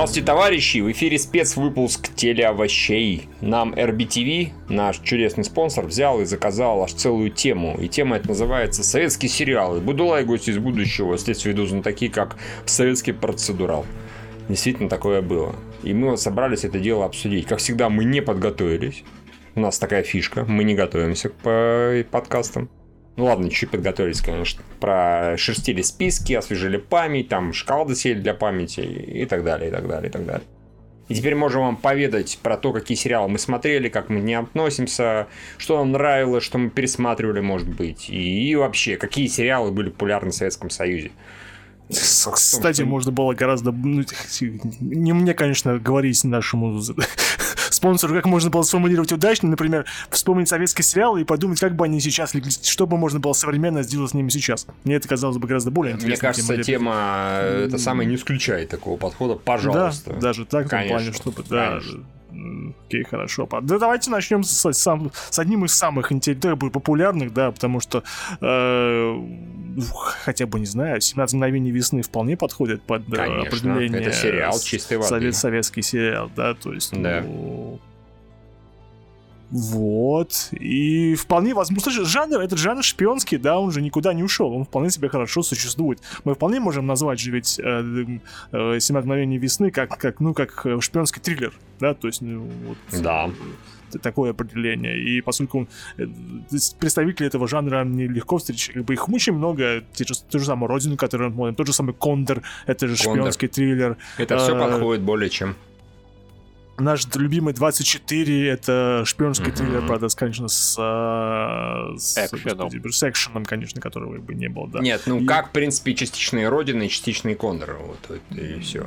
Здравствуйте, товарищи! В эфире спецвыпуск телеовощей. Нам RBTV, наш чудесный спонсор, взял и заказал аж целую тему. И тема это называется «Советские сериалы». Будулай, гость из будущего, следствие ведут на такие, как «Советский процедурал». Действительно, такое было. И мы вот собрались это дело обсудить. Как всегда, мы не подготовились. У нас такая фишка, мы не готовимся к подкастам. Ну ладно, чуть подготовились, конечно. Прошерстили списки, освежили память, там шкала досели для памяти и так далее, и так далее, и так далее. И теперь можем вам поведать про то, какие сериалы мы смотрели, как мы ним относимся, что нам нравилось, что мы пересматривали, может быть, и, и вообще, какие сериалы были популярны в Советском Союзе. Кстати, можно было гораздо... Ну, не мне, конечно, говорить нашему спонсору, как можно было сформулировать удачно, например, вспомнить советские сериалы и подумать, как бы они сейчас, что бы можно было современно сделать с ними сейчас. Мне это казалось бы гораздо более. Мне кажется, тема, тема это самое не исключает такого подхода, пожалуйста. Да, даже так, Конечно. в плане, чтобы, да, Конечно. Окей, хорошо. Да давайте начнем с, сам, с одним из самых интересных, популярных, да, потому что э, хотя бы, не знаю, 17 мгновений весны вполне подходит под э, Конечно, определение. Это сериал чистой воды. Совет, советский сериал, да, то есть, да. ну, вот. И вполне возможно... Слушай, жанр, этот жанр шпионский, да, он же никуда не ушел. Он вполне себе хорошо существует. Мы вполне можем назвать же ведь э, э, «17 мгновений весны» как, как, ну, как э, шпионский триллер, да, то есть, ну, вот... Да такое определение. И поскольку э, представители этого жанра нелегко встречать, как бы их очень много, те же, ту же самую Родину, которую мы смотрим, тот же самый Кондор, это же шпионский Кондор. триллер. Это все а, подходит более чем наш любимый 24 это шпионский mm-hmm. триллер, правда, конечно, с, а, с, экшеном. с экшеном, конечно, которого бы не было, да. Нет, ну и... как, в принципе, частичные Родины и частичные Кондоры, вот, вот и все.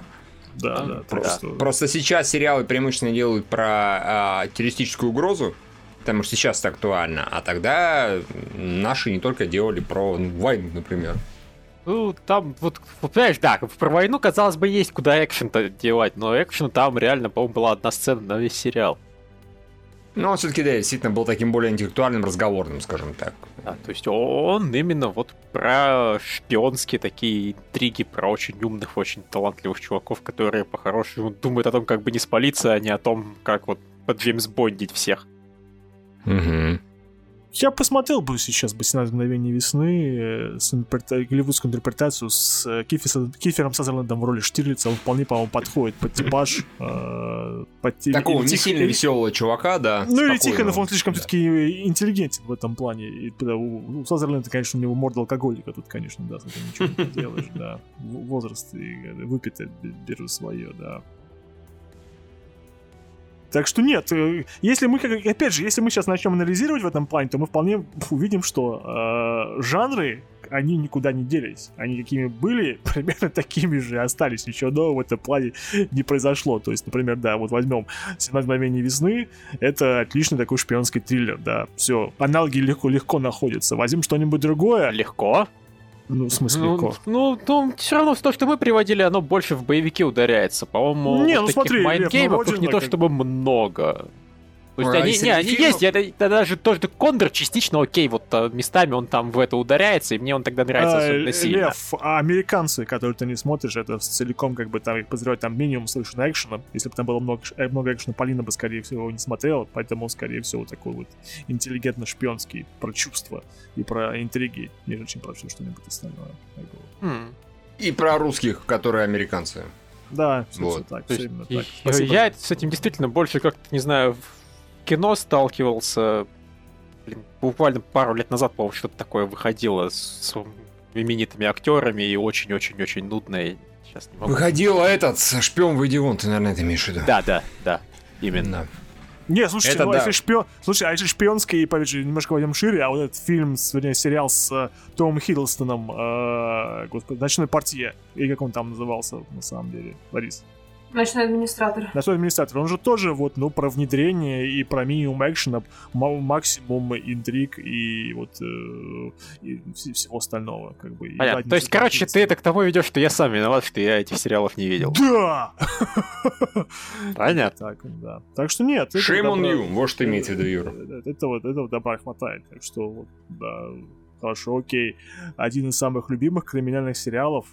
Да, а, да. Просто... просто сейчас сериалы преимущественно делают про а, террористическую угрозу, потому что сейчас это актуально, а тогда наши не только делали про ну, войну, например. Ну, там, вот, понимаешь, да, про войну, казалось бы, есть куда экшен-то делать, но экшен там реально, по-моему, была одна сцена на весь сериал. Ну, он все-таки, да, действительно был таким более интеллектуальным, разговорным, скажем так. Да, то есть он именно вот про шпионские такие интриги, про очень умных, очень талантливых чуваков, которые по-хорошему думают о том, как бы не спалиться, а не о том, как вот под Джеймс Бондить всех. Угу. Я посмотрел бы сейчас бы 17 мгновений весны э, с интерпрета... голливудскую интерпретацию с э, Кифи... Кифером Сазерландом в роли Штирлица. Он вполне, по-моему, подходит под типаж. Э, под... Такого не сильно веселого чувака, да. Ну или Тихонов, он слишком да. все-таки интеллигентен в этом плане. И, у, Сазерленда, конечно, у него морда алкоголика. Тут, конечно, да, ничего не поделаешь, да. Возраст и выпитое беру свое, да. Так что нет, э, если мы, опять же, если мы сейчас начнем анализировать в этом плане, то мы вполне увидим, что э, жанры, они никуда не делись. Они какими были, примерно такими же остались. Ничего нового в этом плане не произошло. То есть, например, да, вот возьмем 17 мгновений весны, это отличный такой шпионский триллер, да. Все, аналоги легко, легко находятся. Возьмем что-нибудь другое. Легко? Ну, в смысле, ну, легко. Ну, ну, все равно то, что мы приводили, оно больше в боевике ударяется. По-моему, не, ну, таких смотри, mind game ов Лев, ну, не то чтобы много. То есть они, не, они фильмов... есть, это, это даже тоже Кондор частично окей, вот а, местами он там в это ударяется, и мне он тогда нравится а, особенно сильно. Лев, а американцы, которые ты не смотришь, это целиком как бы там их подозревать там минимум совершенно экшена. Если бы там было много, э, много экшена, Полина бы, скорее всего, не смотрела, поэтому, скорее всего, такой вот интеллигентно-шпионский про чувства и про интриги, нежели чем про все что-нибудь остальное. Mm. И про русских, которые американцы. Да, все, вот. так, все именно так. Спасибо. Я с этим действительно больше как-то, не знаю, кино сталкивался, блин, буквально пару лет назад, по-моему, что-то такое выходило с именитыми актерами и очень-очень-очень нудное. Сейчас не могу. Выходил этот шпион в Идион, ты, наверное, это имеешь в виду. Да, да, да, именно. Не, слушайте, это ну, а да. если шпион... Слушай, а если шпионский, опять же, немножко пойдем шире, а вот этот фильм, вернее, сериал с э, Томом Хиддлстоном, э, господи, «Ночной портье», и как он там назывался, на самом деле, Борис? Ночной администратор. Ночной администратор. Он же тоже вот, ну, про внедрение и про минимум экшена, максимум интриг и вот э, и всего остального, как бы. Понятно. То есть, короче, ты это к тому ведешь, что я сам виноват, что я этих сериалов не видел. Да! Понятно. Так, да. Так что нет. Shame on you, вот что имеется в виду, Юра. Это вот, этого добра хватает. Так что, вот, да, хорошо, окей. Один из самых любимых криминальных сериалов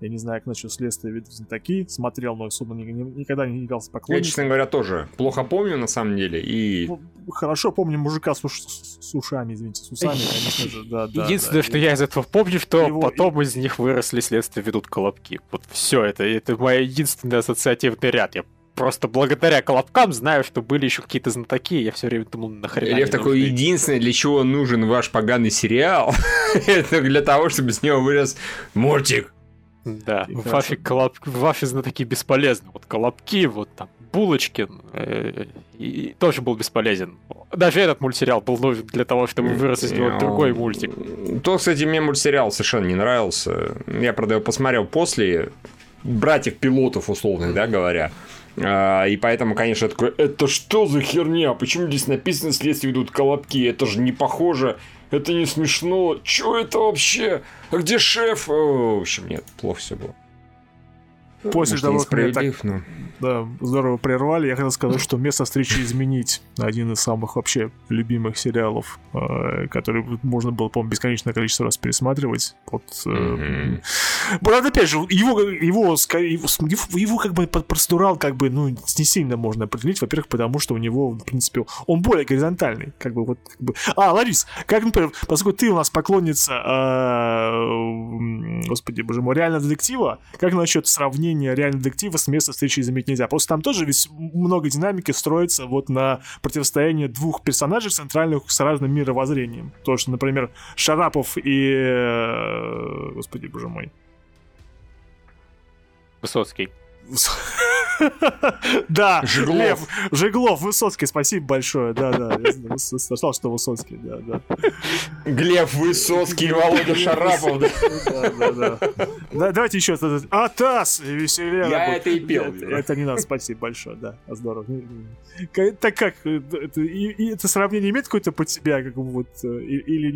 Я не знаю, как насчет следствия ведут такие. Смотрел, но особо ни- ни- никогда не являлся Я, поклонником. честно говоря, тоже плохо помню, на самом деле, и... Ну, Хорошо помню мужика с, уш- с- ушами, извините, с усами, конечно же, да, да. Единственное, да. что я из этого помню, что Его- потом из них выросли следствия ведут колобки. Вот все это, это мой единственный ассоциативный ряд. Я просто благодаря колобкам знаю, что были еще какие-то знатоки, я все время думал, нахрена Лев такой, нужны. единственное, для чего нужен ваш поганый сериал, это для того, чтобы с него вырос мультик. Да, И ваши, хорошо. колоб... ваши знатоки бесполезны. Вот колобки, вот там Булочкин э, и, и тоже был бесполезен. Даже этот мультсериал был нужен для того, чтобы вырос из него другой мультик. То, кстати, мне мультсериал совершенно не нравился. Я, правда, его посмотрел после братьев-пилотов, условных, да, говоря. А, И поэтому, конечно, я такой, это что за херня? Почему здесь написано «Следствие ведут колобки»? Это же не похоже, это не смешно. Чё это вообще? А где шеф? О, В общем, нет, плохо все было. После Может, того, как меня так но- да, здорово прервали, я хотел сказать, что «Место встречи изменить» один из самых вообще любимых сериалов, э, который можно было, по-моему, бесконечное количество раз пересматривать. Вот, э, Мгм. Правда, опять же, его, его, его, его, как бы процедурал как бы, ну, не сильно можно определить, во-первых, потому что у него, в принципе, он более горизонтальный, как бы вот, как бы... А, Ларис, как, например, поскольку ты у нас поклонница, э, господи, боже мой, реального детектива, как насчет сравнения реального детектива с места встречи изменить нельзя? Просто там тоже ведь много динамики строится вот на противостоянии двух персонажей центральных с разным мировоззрением. То, что, например, Шарапов и... э, Господи, боже мой. Высоцкий. Да, Жиглов. Жиглов, Высоцкий, спасибо большое, да, да, я что Высоцкий, да, да. Глеб Высоцкий и Володя Шарапов. да. Да, да, да. Да, Давайте еще этот Атас и веселее. Я это и пел, Это, не надо, спасибо большое, да, здорово. К- Так как, э, это, сравнение имеет какое-то под себя, как бы вот, э, или,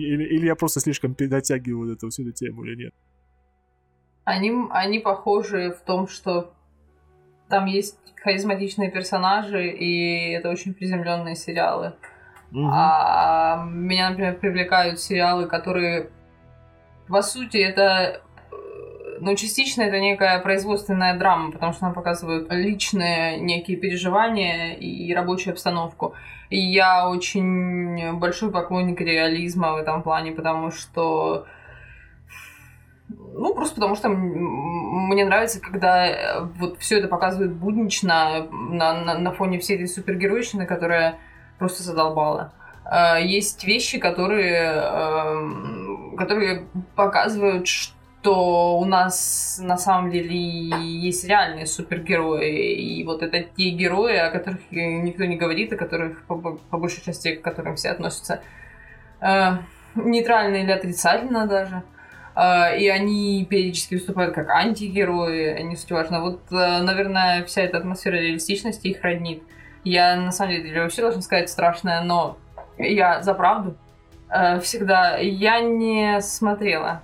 я просто слишком дотягиваю эту всю эту тему или нет? Они, они похожи в том, что там есть харизматичные персонажи, и это очень приземленные сериалы. Мгм. А меня, например, привлекают сериалы, которые, по сути, это э, ну, частично это некая производственная драма, потому что нам показывают личные некие переживания и рабочую обстановку. И я очень большой поклонник реализма в этом плане, потому что ну, просто потому что мне нравится, когда э, вот все это показывают буднично на, на, на фоне всей этой супергеройщины, которая просто задолбала. Э, Есть вещи, которые, эм, которые показывают, что у нас на самом деле есть реальные супергерои. И вот это те герои, о которых никто не говорит, о которых по, по большей части к которым все относятся э, нейтрально или отрицательно даже. Э, И они периодически выступают как антигерои, не суть важно. Вот, э, наверное, вся эта атмосфера реалистичности их роднит. Я, на самом деле, вообще должна сказать страшное, но я за правду э, всегда. Я не смотрела.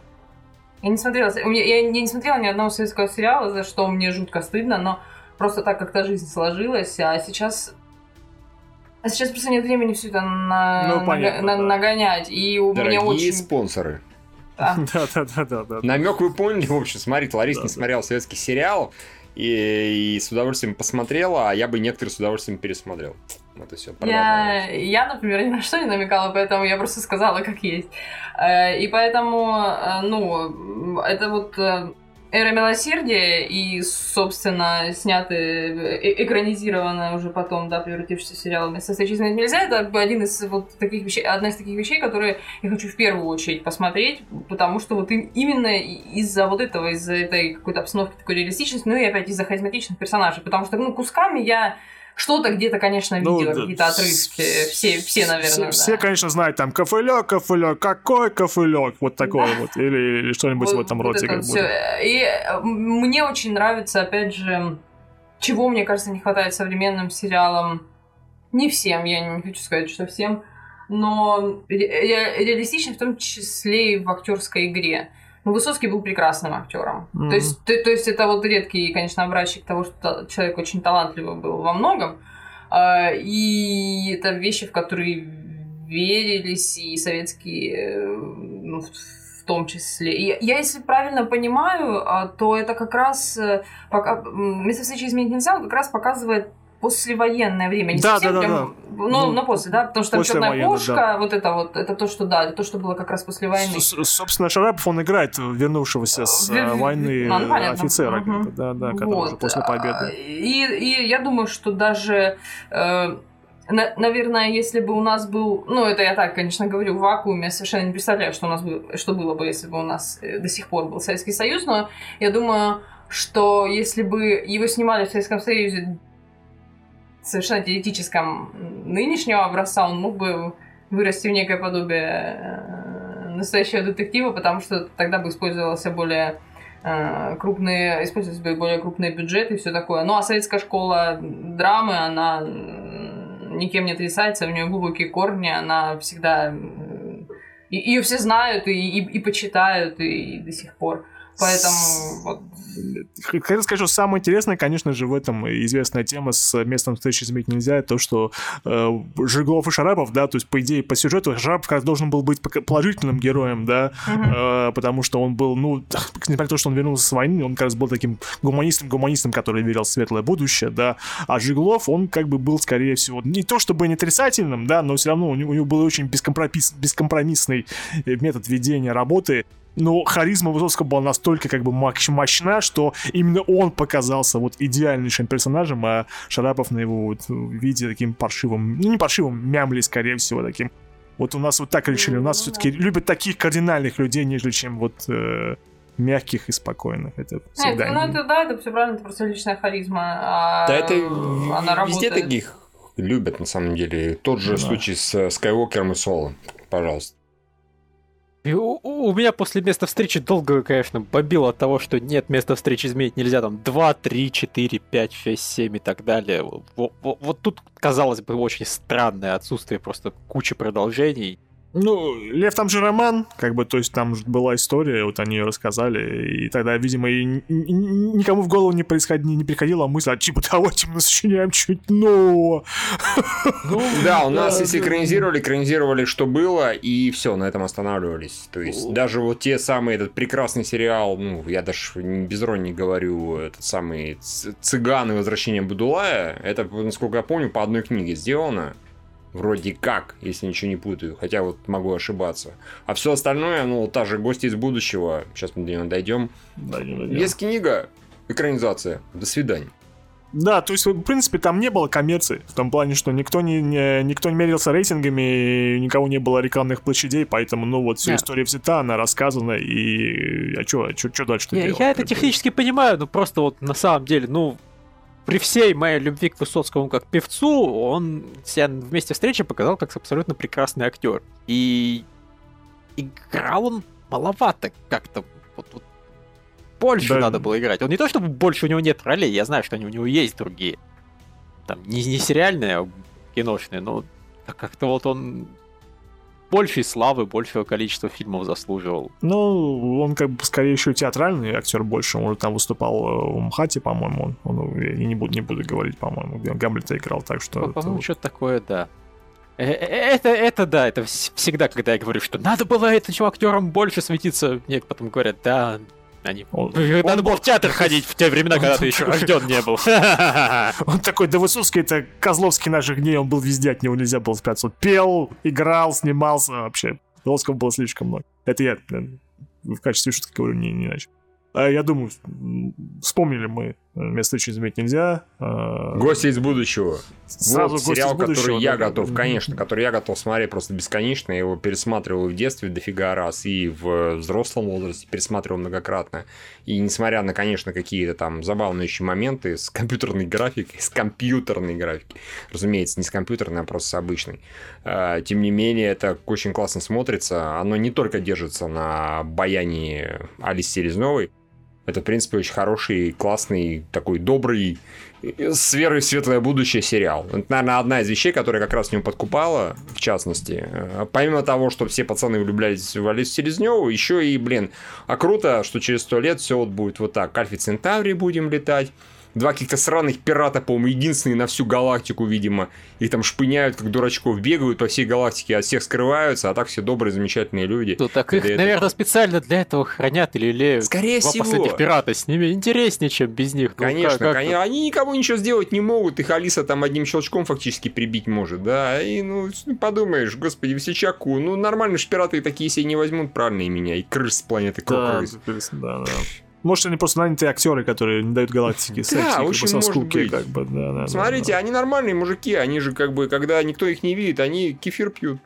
Я не смотрела, меня- я не смотрела ни одного советского сериала, за что мне жутко стыдно, но просто так как-то жизнь сложилась, а сейчас... А сейчас просто нет времени все это на- Ну, понятно, на- да. нагонять. И у меня Дорогие очень... спонсоры. Да. Да, да, да, да, да. Намек вы поняли, в общем, смотри, Лариса Да, не да. смотрела советский сериал и, и с удовольствием посмотрела, а я бы некоторые с удовольствием пересмотрел. Вот и все. Я, я, например, ни на что не намекала, поэтому я просто сказала, как есть. Э, И поэтому, э, ну, это вот э, Эра милосердия и, собственно, снятые, э, экранизированная уже потом, да, превратившийся в сериал «Место встречи изменить нельзя», это как бы один из вот таких вещей, одна из таких вещей, которые я хочу в первую очередь посмотреть, потому что вот им- именно из-за вот этого, из-за этой какой-то обстановки такой реалистичности, ну и опять из-за харизматичных персонажей, потому что, ну, кусками я что-то где-то, конечно, Ну, видела, да, какие-то отрывки, все, все, наверное, Все, да. все, конечно, знают там кофелек, кофелек, какой кофелек, вот такое вот, или, или что-нибудь в этом роде. это как бы. И мне очень нравится, опять же, чего, мне кажется, не хватает современным сериалам. Не всем, я не хочу сказать, что всем, но ре- ре- реалистично в том числе и в актерской игре. Ну, Высоцкий был прекрасным актером. Мгм. То, есть, то, то есть это вот редкий, конечно, образчик того, что человек очень талантливый был во многом. А, И это вещи, в которые верились и советские, э, ну, в, том числе. И я, если правильно понимаю, а, то это как раз э, пока место встречи изменить нельзя, он как раз показывает послевоенное время. Не да, совсем да, да, прям, да. Ну, Ну, но после, да, потому что там черная кошка, да. вот это вот, это то, что да, это то, что было как раз после войны. С- Собственно, Шарапов, он играет вернувшегося с В- э, войны ну, ну, понятно. офицера, бы, да, да, который уже Вот. после А, победы. И, и я думаю, что даже, э, на- наверное, если бы у нас был, ну это я так, конечно, говорю, в вакууме, я совершенно не представляю, что у нас бы, что было бы, если бы у нас э, до сих пор был Советский Союз, но я думаю, что если бы его снимали в Советском Союзе совершенно теоретическом нынешнего образца, он мог бы вырасти в некое подобие э, настоящего детектива, потому что тогда бы использовался более э, крупные, использовались бы более крупные бюджеты и все такое. Ну а советская школа драмы, она м, никем не отрицается, у нее глубокие корни, она всегда... Ее все знают и, и, и почитают, и, и до сих пор. Поэтому вот, Хотел сказать, что самое интересное, конечно же, в этом известная тема с местом встречи изменить нельзя, то, что э, Жиглов и Шарапов, да, то есть, по идее, по сюжету Шарапов как должен был быть положительным героем, да, э, потому что он был, ну, несмотря на то, что он вернулся с войны, он как раз был таким гуманистом-гуманистом, который верил в светлое будущее, да, а Жиглов, он как бы был, скорее всего, не то чтобы не отрицательным, да, но все равно у него, у него был очень бескомпромисс- бескомпромиссный э, метод ведения работы, но харизма Высоцкого была настолько как бы мощ- мощна, что именно он показался вот идеальнейшим персонажем, а Шарапов на его вот виде таким паршивым, ну не паршивым, мямли, скорее всего, таким. Вот у нас вот так решили, у нас Ну, все-таки любят таких кардинальных людей, нежели чем вот э, мягких и спокойных. Это Нет, всегда... ну это да, это все правильно, это просто личная харизма. а Да это она везде работает. таких любят, на самом деле. Тот же Да. случай с э, Скайуокером и Соло. Пожалуйста. И у, у меня после места встречи долго, конечно, бомбило от того, что нет, места встречи изменить нельзя, там 2, 3, 4, 5, 6, 7 и так далее. Вот, вот тут, казалось бы, очень странное отсутствие просто кучи продолжений. Ну, Лев, там же роман, как бы, то есть там же была история, вот они ее рассказали, и тогда, видимо, и никому в голову не, происход... не приходила мысль, а типа, давайте мы сочиняем чуть нового. Ну, Да, у нас, если экранизировали, экранизировали, что было, и все, на этом останавливались. То есть, даже вот те самые, этот прекрасный сериал, ну, я даже не без иронии говорю, этот самый «Ц- «Цыган и возвращение Будулая», это, насколько я помню, по одной книге сделано. Вроде как, если ничего не путаю, хотя вот могу ошибаться. А все остальное, ну, та же «Гости из будущего», сейчас мы до нее дойдем. Да, не надо. Есть книга, экранизация, до свидания. Да, то есть, в принципе, там не было коммерции, в том плане, что никто не, не- никто не мерился рейтингами, и никого не было рекламных площадей, поэтому, ну, вот, вся Да. история взята, она рассказана, и... А что чё, чё дальше Я, делать? я это бы? технически понимаю, но просто вот на самом деле, ну, при всей моей любви к Высоцкому как певцу, он себя вместе встречи показал как абсолютно прекрасный актер. И играл он маловато как-то. Вот, вот больше Да. надо было играть. Он не то, чтобы больше у него нет ролей, я знаю, что они у него есть другие. Там не, не сериальные, а киношные, но как-то вот он большей славы, большего количества фильмов заслуживал. Ну, он как бы скорее еще театральный актер больше. Он уже там выступал э, в МХАТе, по-моему. Он, он- я не буду, не буду говорить, по-моему, где Гамлета играл, так что... это По-моему, вот- что-то такое, да. Э, э, Это, это да, это вс- всегда, когда я говорю, что надо было этим актерам больше светиться, мне потом говорят, да, они... Он- Надо он было был- в театр ходить в те времена, когда ты еще рожден не был. Он такой, да Высоцкий это Козловский наших дней, он был везде, от него нельзя было спрятаться. Он пел, играл, снимался вообще. Высоцкого было слишком много. Это я э, в качестве шутки говорю, не, не иначе. А я думаю, вспомнили мы «Место встречи изменить нельзя». э, Гости из будущего. Сразу вот «Гости сериал, из будущего», который я да, готов, да. конечно, который я готов смотреть просто бесконечно. Я его пересматривал в детстве дофига раз, и в взрослом возрасте пересматривал многократно. И несмотря на, конечно, какие-то там забавные еще моменты с компьютерной графикой, с компьютерной графикой, разумеется, не с компьютерной, а просто с обычной. А, Тем не менее, это очень классно смотрится. Оно не только держится на баянии Алисы Селезновой, это, в принципе, очень хороший, классный, такой добрый, с верой в светлое будущее сериал. Это, наверное, одна из вещей, которая как раз в нем подкупала, в частности. Э, Помимо того, что все пацаны влюблялись в Алису Селезневу, еще и, блин, а круто, что через сто лет все вот будет вот так. Альфа Центаври будем летать, два каких-то сраных пирата, по-моему, единственные на всю галактику, видимо. Их там шпыняют, как дурачков, бегают по всей галактике, от всех скрываются, а так все добрые, замечательные люди. Ну так их, Да это- наверное, специально для этого хранят или лелеют. Скорее Два всего. последних пирата, с ними интереснее, чем без них. Ну, Конечно, как- конечно. Они никому ничего сделать не могут. Их Алиса там одним щелчком фактически прибить может, да. И, ну, ну, подумаешь, господи, Весельчаку, ну, нормально ж пираты такие себе не возьмут, правильно и меня, и крыс с планеты Да, крыс. да, да. Может, они просто нанятые актеры, которые не дают галактике секс, Да, очень со скуки, как бы, да, да, Смотрите, да. они нормальные мужики, они же как бы, когда никто их не видит, они кефир пьют.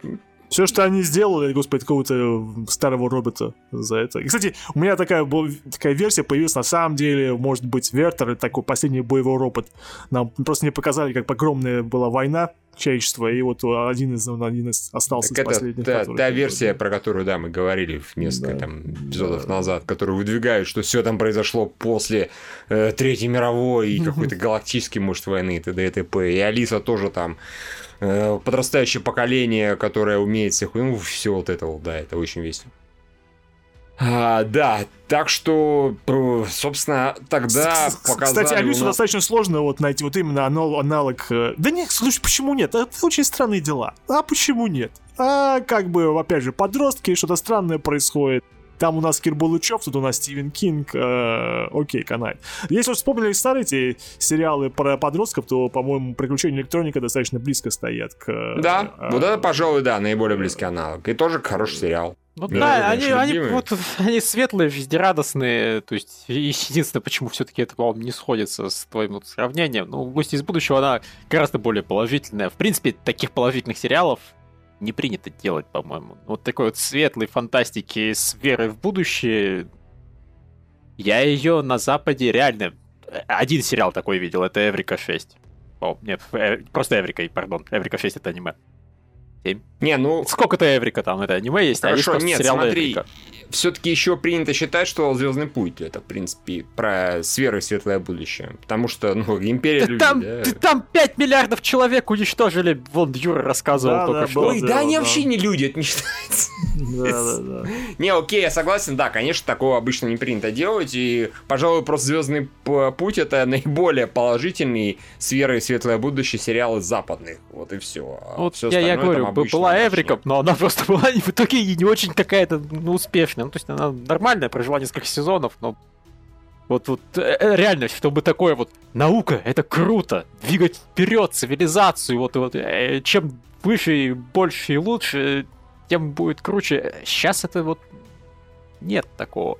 Все, что они сделали, господи, какого-то старого робота за это. И, кстати, у меня такая, такая версия появилась на самом деле, может быть, Вертер, такой последний боевой робот. Нам просто не показали, как огромная была война человечества, и вот один из, один из остался Так из это последних. та, та версия, про которую, да, мы говорили в несколько Да. там эпизодов Да. назад, которую выдвигают, что все там произошло после э, Третьей мировой и какой-то галактической, может, войны, и т.д. и т.п. И Алиса тоже там э, подрастающее поколение, которое умеет всех... Ну, все вот это вот, да, это очень весело. А, да, так что, э, собственно, тогда показали... Кстати, Алису у нас- достаточно сложно вот найти вот именно анал- аналог... э, Да нет, слушай, почему нет? Это очень странные дела. А почему нет? А как бы, опять же, подростки, что-то странное происходит. Там у нас Кир Булычев, тут у нас Стивен Кинг. э, окей, канает. Если вы вспомнили старые эти сериалы про подростков, то, по-моему, «Приключения электроника» достаточно близко стоят к... э, Да, э, вот это, пожалуй, да, наиболее близкий аналог. И тоже хороший сериал. Ну да, прочим, они, они, вот, они светлые, жизнерадостные, то есть единственное, почему все-таки это, по-моему, не сходится с твоим вот сравнением, ну, «Гости из будущего», она гораздо более положительная. В принципе, таких положительных сериалов не принято делать, по-моему. Вот такой вот светлой фантастики с верой в будущее, я ее на Западе реально... э, Один сериал такой видел, это «Эврика 6». О, нет, э, просто «Эврика», пардон, «Эврика 6» это аниме. Не, ну, Сколько-то «Эврика» там, это аниме есть, а есть Хорошо, нет, сериал смотри, «Эврика». все-таки еще принято считать, что Звездный путь это, в принципе, про сферы светлое будущее. Потому что, ну, империя Да людей, там, да. да там 5 миллиардов человек уничтожили, вон Юра рассказывал Да, только да, что. было Ой, да, они да. вообще не люди, это не считается. Да, да, да. Не, окей, я согласен, да, конечно, такого обычно не принято делать, и, пожалуй, просто Звездный путь это наиболее положительный с верой в светлое будущее сериал из западных. Вот и все. Вот я, я говорю, б- была Эврика, но она просто была в итоге и не очень какая-то ну, успешная. Ну, то есть она нормальная, прожила несколько сезонов, но вот, вот э, э, реально, чтобы такое вот наука, это круто, двигать вперед цивилизацию, вот, вот э, чем выше и больше и лучше, тем будет круче. Сейчас это вот нет такого.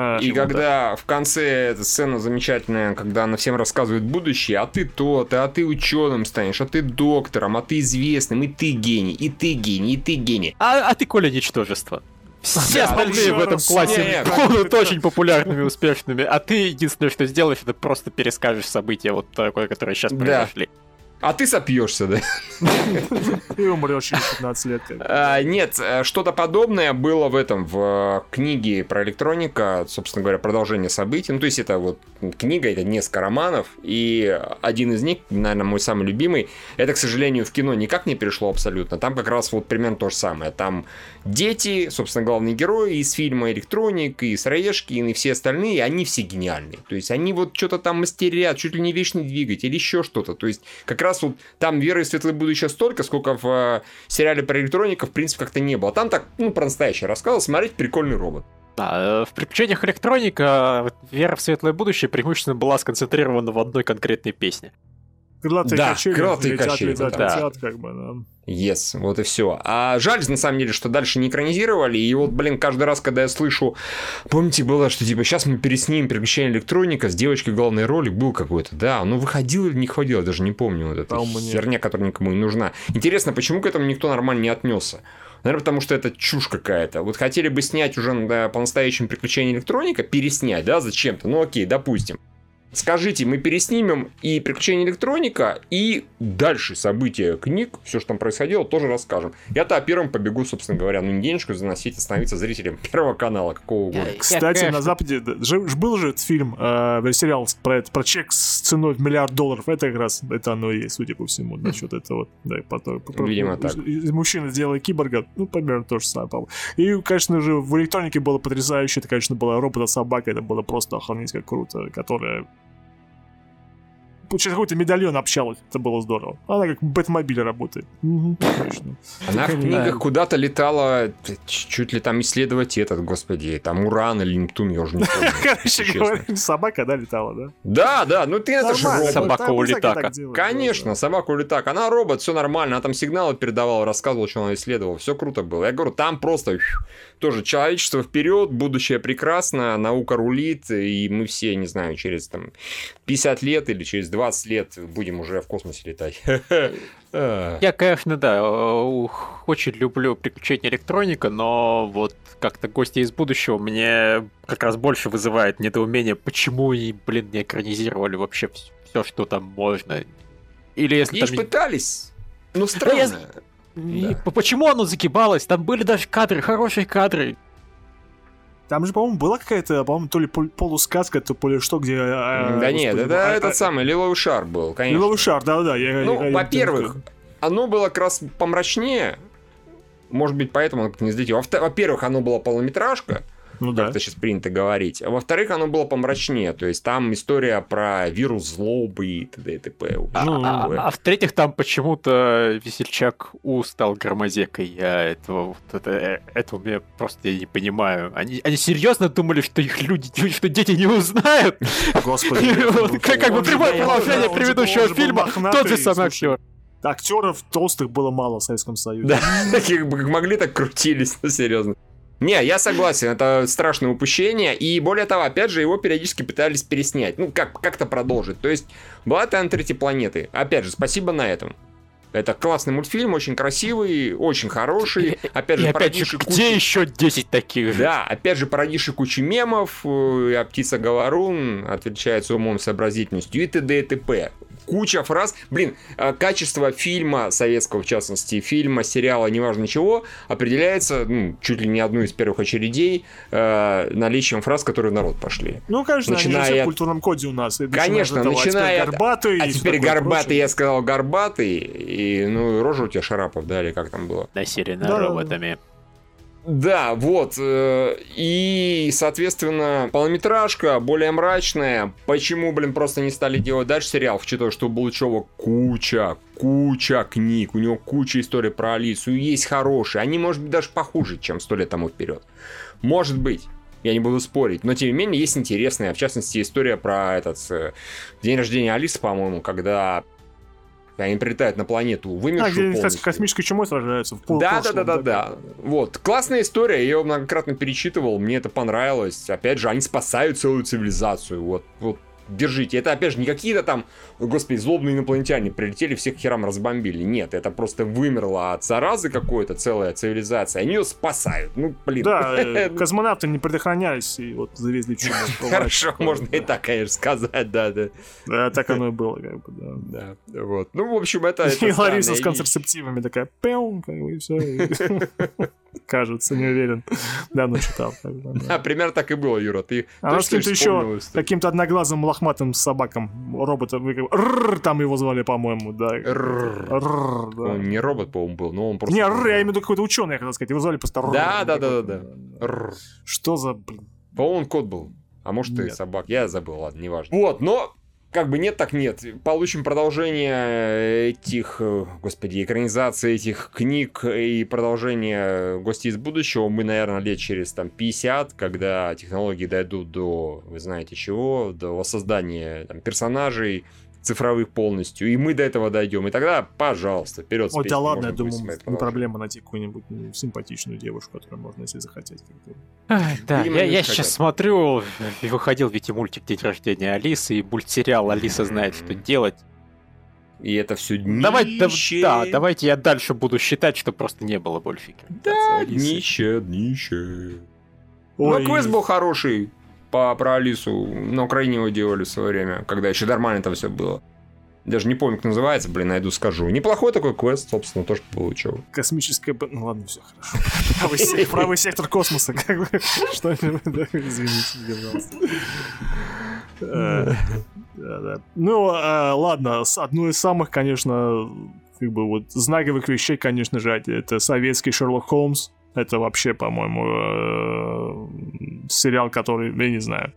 А, И когда в конце эта сцена замечательная, когда она всем рассказывает будущее, а ты тот, а ты ученым станешь, а ты доктором, а ты известным, и ты гений, и ты гений, и ты гений. А, а ты, Коля, ничтожество. Все Да, остальные в этом классе будут очень популярными, успешными, а ты единственное, что сделаешь, это просто перескажешь события вот такое, которое сейчас Да. А ты сопьешься, да? И умрешь через 15 лет. А, нет, э, что-то подобное было в этом, в э, книге про электроника, собственно говоря, продолжение событий. Ну, то есть это вот книга, это несколько романов, и один из них, наверное, мой самый любимый, это, к сожалению, в кино никак не перешло абсолютно. Там как раз вот примерно то же самое. Там дети, собственно, главные герои из фильма «Электроник», и Сыроежкин, и все остальные, они все гениальные. То есть они вот что-то там мастерят, чуть ли не вечный двигатель, или еще что-то. То есть как раз вот там веры в светлое будущее столько, сколько в э, сериале про электроника, в принципе, как-то не было. Там так, ну, про настоящее рассказывал, смотреть прикольный робот. Да, э, в приключениях электроника вера в светлое будущее преимущественно была сконцентрирована в одной конкретной песне. Крылатые Да, качели. крылатые летят, качели, летят, да. летят, как бы, да. Yes, вот и все. А жаль, на самом деле, что дальше не экранизировали. И вот, блин, каждый раз, когда я слышу, помните, было, что типа сейчас мы переснимем приключение электроника с девочкой главной роли, был какой-то, да, ну выходил или не выходил, я даже не помню. Вот эта нет. херня, которая никому не нужна. Интересно, почему к этому никто нормально не отнесся? Наверное, потому что это чушь какая-то. Вот хотели бы снять уже да, по-настоящему приключение электроника, переснять, да, зачем-то. Ну окей, допустим. Скажите, мы переснимем и приключения электроника, и дальше события книг, все, что там происходило, тоже расскажем. Я-то первым побегу, собственно говоря, ну не денежку заносить, а становиться зрителем первого канала, какого угодно. Кстати, на Западе был же этот фильм, э, сериал про, это, про чек с ценой в миллиард долларов. Это как раз это оно и есть, судя по всему, насчет этого. Да, и потом, Видимо, так. из мужчины сделали киборга, ну, примерно то же самое. И, конечно же, в электронике было потрясающе. Это, конечно, была робота-собака, это было просто охренеть как круто, которая через какой-то медальон общалась. Это было здорово. Она как Бэтмобиль работает. Точно. Она в книгах куда-то летала, чуть ли там исследовать этот, господи, там Уран или Нептун, я уже не помню. Короче говоря, собака, да, летала, да? Да, да, ну ты это же робот. собака там всякие улитака. так делают, Конечно, собака улетак. Она робот, все нормально. Она там сигналы передавала, рассказывала, что она исследовала. Все круто было. Я говорю, там просто тоже человечество вперед, будущее прекрасно, наука рулит, и мы все, не знаю, через там 50 лет или через 20 лет будем уже в космосе летать. А. Я, конечно, да, э, очень люблю приключения электроника, но вот как-то гости из будущего мне как раз больше вызывает недоумение, почему и, блин, не экранизировали вообще все, что там можно. Или если Видишь, там... пытались. Ну, я- странно. И п- Почему оно загибалось? Там были даже кадры, хорошие кадры. Там же, по-моему, была какая-то, по-моему, то ли пол- полусказка, то ли что, где... а, Да нет, господи, это а- этот а- самый лиловый шар был, конечно. Лиловый шар, да-да. Ну, во-первых, оно было как раз помрачнее. Может быть, поэтому оно как-то не взлетело. Во- Во-первых, оно было полнометражка, Ну да. как это сейчас принято говорить. А во-вторых, оно было помрачнее. То есть там история про вирус злобы и т.д. и т.п. А, Ну, а- такое. а в-третьих, там почему-то весельчак У стал громозекой. Я этого, вот это, э, этого я просто я не понимаю. Они, они серьезно думали, что их люди, что дети не узнают? Господи. Как бы прямое продолжение предыдущего фильма, тот же самый актер. Актеров толстых было мало в Советском Союзе. Да, таких бы как могли, так крутились, ну серьезно. Не, я согласен, это страшное упущение, и более того, опять же, его периодически пытались переснять, ну, как- как-то продолжить. То есть, была тайна третьей планеты. Опять же, спасибо на этом. Это классный мультфильм, очень красивый, очень хороший. Опять И же, опять же, породивший где кучу- еще 10 таких же? Да, опять же, породивший кучу мемов, э, а птица Говорун отличается умом, сообразительностью и т.д. и т.п. Куча фраз. Блин, э, качество фильма советского, в частности, фильма, сериала, неважно чего, определяется ну, чуть ли не одной из первых очередей э, наличием фраз, которые в народ пошли. Ну, конечно, они же Начиная все в от- культурном коде у нас. И начиная Конечно, от этого, а теперь начиная от- горбатый. А теперь горбатый, прочее. я сказал горбатый, и ну, рожа у тебя Шарапов, да, или как там было? Насилие Да, над да, да. Да, вот. э, И, соответственно, полнометражка более мрачная. Почему, блин, просто не стали делать дальше сериал, учитывая, что у Булычева куча, куча книг, у него куча историй про Алису, есть хорошие. Они, может быть, даже похуже, чем сто лет тому вперед. Может быть. Я не буду спорить. Но, тем не менее, есть интересная, в частности, история про этот э, день рождения Алисы, по-моему, когда они прилетают на планету, А, вымершую с полностью. космической чумой сражаются в пол- Да, да, да, прошлом, да, да. Вот. Классная история, я ее многократно перечитывал, мне это понравилось. Опять же, они спасают целую цивилизацию. Вот, вот держите. Это, опять же, не какие-то там, господи, злобные инопланетяне прилетели, всех херам разбомбили. Нет, это просто вымерла от заразы какой-то целая цивилизация. Они ее спасают. Ну, блин. Да, э, космонавты не предохранялись и вот завезли чуму. Хорошо, можно и так, конечно, сказать, да, да. Да, так оно и было, как бы, да. Да, вот. Ну, в общем, это... И Лариса с контрацептивами такая, пяу, как бы, и все. Кажется, не уверен. Давно читал. да. Да, примерно так и было, Юра. Ты Она точно с кем-то еще, каким-то одноглазым лохматым собаком, роботом, там его звали, по-моему, да. Он не робот, по-моему, был, но он просто... Не, я имею в виду какой-то ученый, я хотел сказать, его звали просто. Да, да, да, да, да. Что за, По-моему, он кот был. А может, и собак. Я забыл, ладно, неважно. Вот, но как бы нет, так нет. Получим продолжение этих, э, господи, экранизации этих книг и продолжение «Гости из будущего» мы, наверное, лет через там 50, когда технологии дойдут до, вы знаете чего, до воссоздания там, персонажей цифровых полностью, и мы до этого дойдем. И тогда, пожалуйста, вперед Ой, да ладно, я думаю, не проблема найти какую-нибудь ну, симпатичную девушку, которую можно, если захотеть. Ай, Да, Видимо, я, я хотят. сейчас смотрю, и выходил ведь и мультик «День рождения Алисы», и мультсериал «Алиса знает, что делать». И это все Давай, да, да, давайте я дальше буду считать, что просто не было больше Да, днище, днище. Ой, Ну, квест был хороший по, про Алису. На Украине его делали в свое время, когда еще нормально там все было. Даже не помню, как называется, блин, найду, скажу. Неплохой такой квест, собственно, тоже получил. Космическая... Ну ладно, все хорошо. Правый, сек- правый сектор космоса, как бы. Да, извините, пожалуйста. Э. Ну, э, ладно, одно из самых, конечно, как бы вот знаковых вещей, конечно же, это советский Шерлок Холмс. Это вообще, по-моему, э, сериал, который, я не знаю.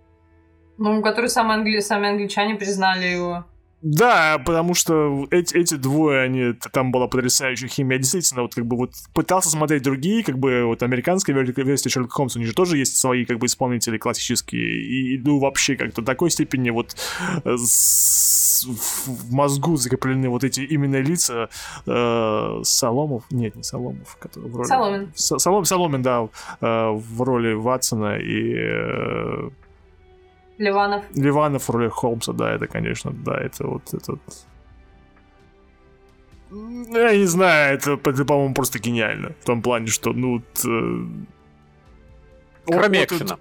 Ну, который сами, англи... сами англичане признали его. Да, потому что эти, эти двое, они, там была потрясающая химия. Я действительно, вот как бы вот пытался смотреть другие, как бы вот американская версия Шерлока Холмса, у них же тоже есть свои как бы исполнители классические. И иду вообще как-то такой степени вот э, с, в мозгу закреплены вот эти именно лица э, Соломов, нет, не Соломов, который в роли... Соломин. С, Солом, Соломин, да, э, в роли Ватсона и э, Ливанов. Ливанов в роли Холмса, да, это, конечно, да, это вот этот... Я не знаю, это, это по-моему, просто гениально. В том плане, что, ну... Вот, э... Кроме вот, экшена.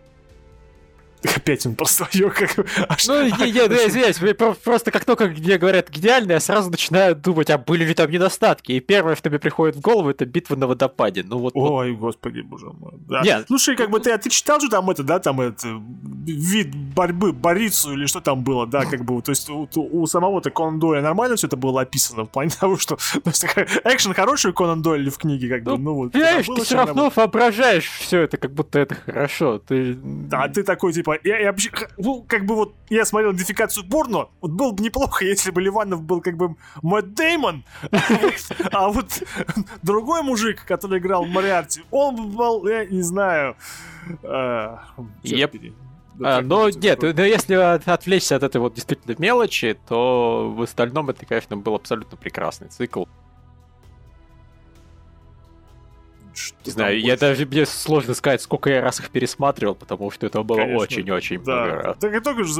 Опять он про свое, как... А ну, не, не, ну, извиняюсь, просто как только мне говорят гениально, я сразу начинаю думать, а были ли там недостатки. И первое, что мне приходит в голову, это битва на водопаде. Ну вот. Ой, вот. господи, боже мой. Да. Нет. Слушай, как бы ты, а ты читал же там это, да, там это вид борьбы, борицу или что там было, да, как бы, то есть у, у самого-то Конан Дойля нормально все это было описано в плане того, что то есть, экшен хороший у Конан Дойля в книге, как бы, ну, ну вот. Понимаешь, ты все равно воображаешь все это, как будто это хорошо. Ты... Да, ты такой, типа, типа, я, я ну, как бы вот, я смотрел идентификацию Борно, вот было бы неплохо, если бы Ливанов был как бы Мэтт Деймон, а вот другой мужик, который играл Мариарти, он был, я не знаю... А, но нет, но если отвлечься от этой вот действительно мелочи, то в остальном это, конечно, был абсолютно прекрасный цикл. Что не знаю, я даже мне сложно сказать, сколько я раз их пересматривал, потому что это было очень-очень да. много раз. Так я только же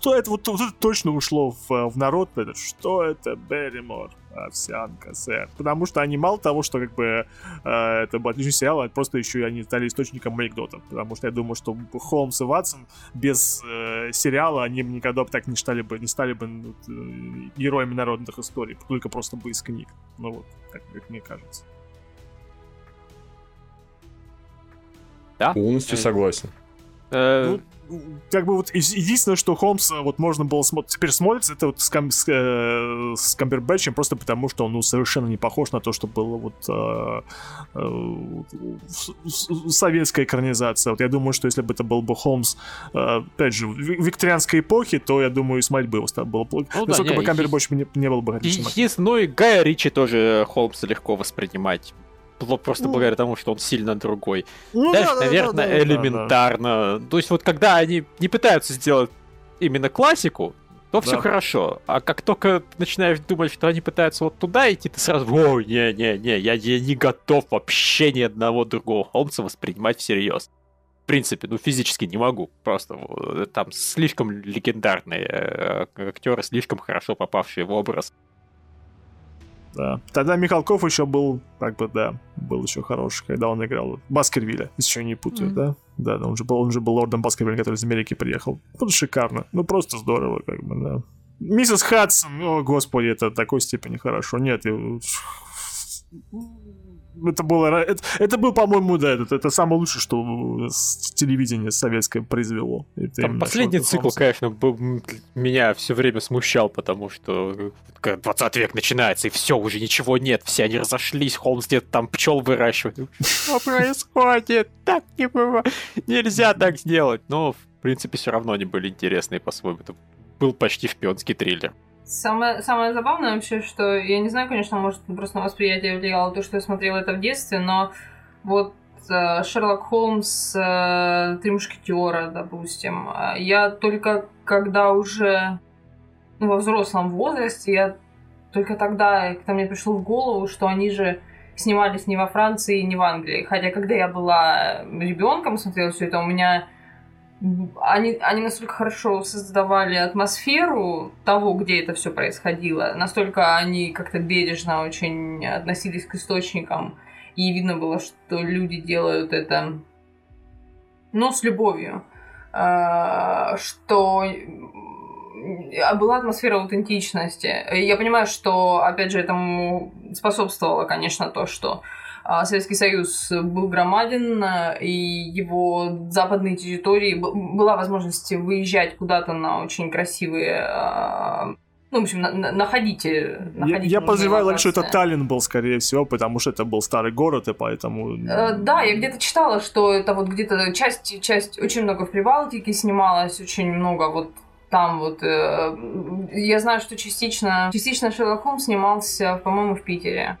что это вот, вот это точно ушло в, в народ, это, что это Берримор, овсянка, сэр. Потому что они мало того, что как бы э, это был отличный сериал, а просто еще и они стали источником анекдотов. Потому что я думаю, что Холмс и Ватсон без э, сериала они бы никогда бы так не стали бы, не стали бы ну, э, героями народных историй, только просто бы из книг. Ну вот, как, как мне кажется. Да? Полностью согласен. Э, ну, как бы вот единственное, что Холмса вот можно было смо- теперь смотрится, это вот с, кам- с, э, с Камбербэтчем, просто потому что он ну, совершенно не похож на то, что было вот э, э, советская экранизация. Вот я думаю, что если бы это был бы Холмс, э, опять же, в викторианской эпохи, то я думаю, и смотреть бы его было плохо. Ну, Насколько да, бы Камбербэтч не, не был бы отличным. Ну и Гая Ричи тоже Холмса легко воспринимать просто ну, благодаря тому, что он сильно другой. Ну, Дальше, да, наверное, да, да, элементарно. Да, да. То есть вот когда они не пытаются сделать именно классику, то да. все хорошо. А как только начинаешь думать, что они пытаются вот туда идти, ты сразу, ой, не-не-не, я, я не готов вообще ни одного другого Холмса воспринимать всерьез. В принципе, ну физически не могу. Просто там слишком легендарные э, актеры, слишком хорошо попавшие в образ. Да. Тогда Михалков еще был, как бы, да, был еще хороший, когда он играл Баскервилля, если еще не путаю, mm-hmm. да? Да, он же был, он же был лордом Баскервилля, который из Америки приехал. Ну, шикарно. Ну, просто здорово, как бы, да. Миссис Хадсон, о, господи, это такой степени хорошо. Нет, это было... Это, это был, по-моему, да, это, это самое лучшее, что телевидение советское произвело. Это Там последний цикл, конечно, был, меня все время смущал, потому что 20 век начинается, и все, уже ничего нет, все они разошлись, Холмс где-то там пчел выращивает. Что происходит? Так не бывает. Нельзя так сделать. Но, в принципе, все равно они были интересные по-своему. Это был почти шпионский триллер. Самое, самое забавное вообще, что я не знаю, конечно, может, просто на восприятие влияло то, что я смотрела это в детстве, но вот э, Шерлок Холмс, э, Три мушкетера, допустим, э, я только когда уже ну, во взрослом возрасте, я только тогда, когда мне пришло в голову, что они же снимались не во Франции, не в Англии. Хотя, когда я была ребенком, смотрела все это, у меня они, они настолько хорошо создавали атмосферу того, где это все происходило, настолько они как-то бережно очень относились к источникам, и видно было, что люди делают это, ну, с любовью, а, что была атмосфера аутентичности. Я понимаю, что, опять же, этому способствовало, конечно, то, что а, Советский Союз был громаден, и его западные территории была возможность выезжать куда-то на очень красивые а, ну, в общем, на, на, находите, находите. Я, я подозреваю, что это Таллин был, скорее всего, потому что это был старый город, и поэтому... Э, да, я где-то читала, что это вот где-то часть, часть, очень много в Прибалтике снималось, очень много вот там вот... Э, я знаю, что частично, частично Шерлок Холмс снимался, по-моему, в Питере.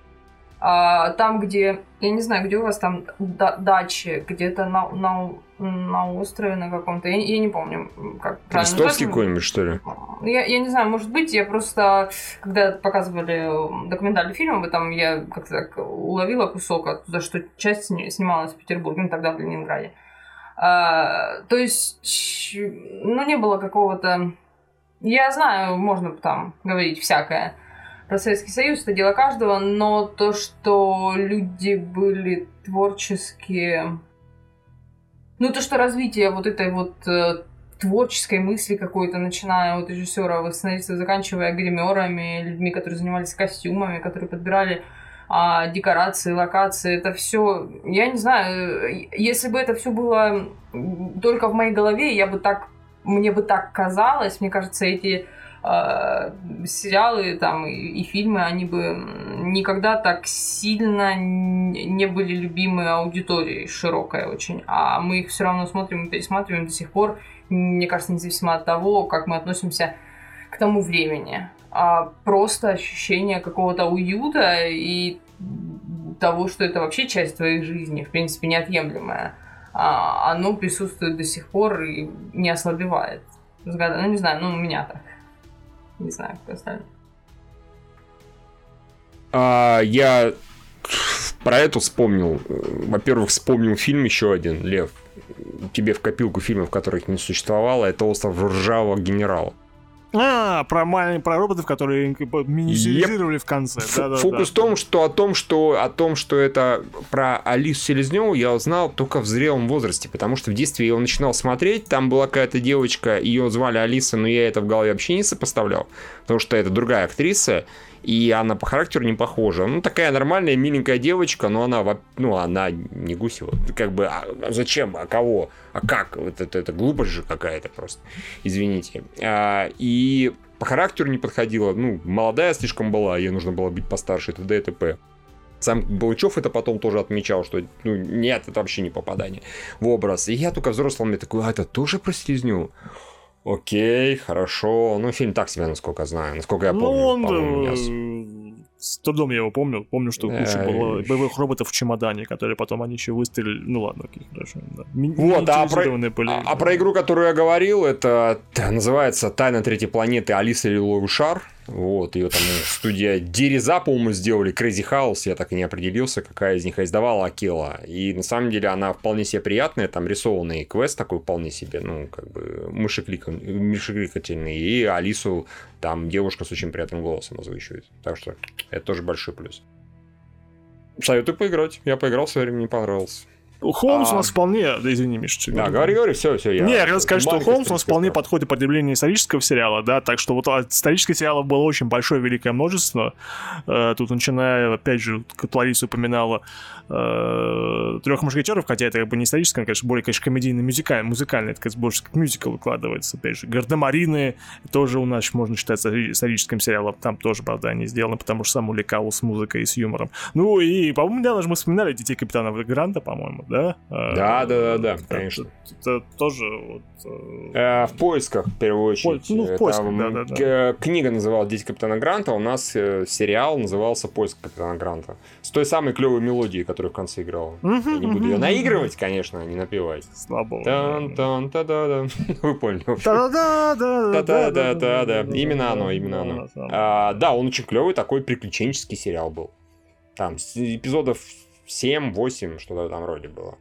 А, там, где... Я не знаю, где у вас там дачи, где-то на, на, на острове на каком-то. Я, я не помню, как правильно. Ростовский какой-нибудь, что ли? Я, я не знаю, может быть, я просто... Когда показывали документальный фильм об этом, я как-то так уловила кусок оттуда, что часть снималась в Петербурге, ну тогда в Ленинграде. А, то есть, ну, не было какого-то... Я знаю, можно там говорить всякое про Советский Союз, это дело каждого, но то, что люди были творческие... Ну, то, что развитие вот этой вот э, творческой мысли какой-то, начиная от режиссера, сценаристов, заканчивая гримерами, людьми, которые занимались костюмами, которые подбирали а, декорации, локации, это все, я не знаю, если бы это все было только в моей голове, я бы так, мне бы так казалось, мне кажется, эти сериалы там и, и фильмы, они бы никогда так сильно не были любимы аудиторией широкой очень, а мы их все равно смотрим и пересматриваем до сих пор, мне кажется, независимо от того, как мы относимся к тому времени а просто ощущение какого-то уюта и того, что это вообще часть твоей жизни, в принципе, неотъемлемая, а, оно присутствует до сих пор и не ослабевает. Ну, не знаю, ну, у меня так. Не знаю, кто остальные. А, я про это вспомнил. Во-первых, вспомнил фильм еще один, Лев. Тебе в копилку фильмов, которых не существовало, это «Остров ржавого генерала». А, про маленьких про роботов, которые миниатюризировали yep. в конце. Да, да, Фокус да. в том, что о том, что о том, что это про Алису Селезневу, я узнал только в зрелом возрасте, потому что в детстве я его начинал смотреть, там была какая-то девочка, ее звали Алиса, но я это в голове вообще не сопоставлял, потому что это другая актриса, и она по характеру не похожа. Ну, такая нормальная, миленькая девочка, но она, ну, она не Гусева. Как бы, а зачем, а кого, а как? Вот это, это глупость же какая-то просто, извините. А, и по характеру не подходила, ну, молодая слишком была, ей нужно было быть постарше, это ДТП. Сам Балычев это потом тоже отмечал, что ну, нет, это вообще не попадание в образ. И я только взрослым мне такой, а это тоже про слизню? Окей, хорошо. Ну, фильм так себе, насколько знаю. Насколько я ну, помню. Ну, он, э, с трудом я его помню. Помню, что куча было боевых роботов в чемодане, которые потом они еще выстрелили. Ну ладно, окей, хорошо. Да. Вот, а про, были, а, а про игру, которую я говорил, это называется «Тайна третьей планеты. Алиса Лиловый шар». Вот, ее там студия Дереза, по-моему, сделали, Crazy House, я так и не определился, какая из них издавала Акела. И на самом деле она вполне себе приятная, там рисованный квест такой вполне себе, ну, как бы мышекликательный. И Алису там девушка с очень приятным голосом озвучивает. Так что это тоже большой плюс. Советую поиграть. Я поиграл в свое время, не понравился. Холмс а... у нас вполне, да, извини, Миша. Да, говори, говори, все, все. Я... Не, я хотел сказать, что Холмс у нас вполне подходит под определение исторического сериала, да, так что вот исторических сериалов было очень большое, великое множество. Э, тут начиная, опять же, как Лариса упоминала, э, трех мушкетеров, хотя это как бы не историческое, конечно, более, конечно, комедийный, музыкальный, музыкальный, это, конечно, больше как мюзикл выкладывается, опять же. Гардемарины тоже у нас можно считать историческим сериалом, там тоже, правда, они сделаны, потому что сам увлекал с музыкой и с юмором. Ну и, по-моему, недавно же мы вспоминали «Детей капитана Гранта», по-моему, да? Да, да, да, да, конечно. Это, тоже вот... Э, в поисках, в первую очередь. Ну, в поисках, да, да, да. Книга называлась «Дети капитана Гранта», у нас э, сериал назывался «Поиск капитана Гранта». С той самой клевой мелодией, которую в конце играл. Я не буду ее наигрывать, конечно, а не напевать. Слабо. тан тан та да да Вы поняли. Да-да-да-да-да-да. Именно оно, именно оно. А, да, он очень клевый, такой приключенческий сериал был. Там эпизодов 7-8, что-то там вроде было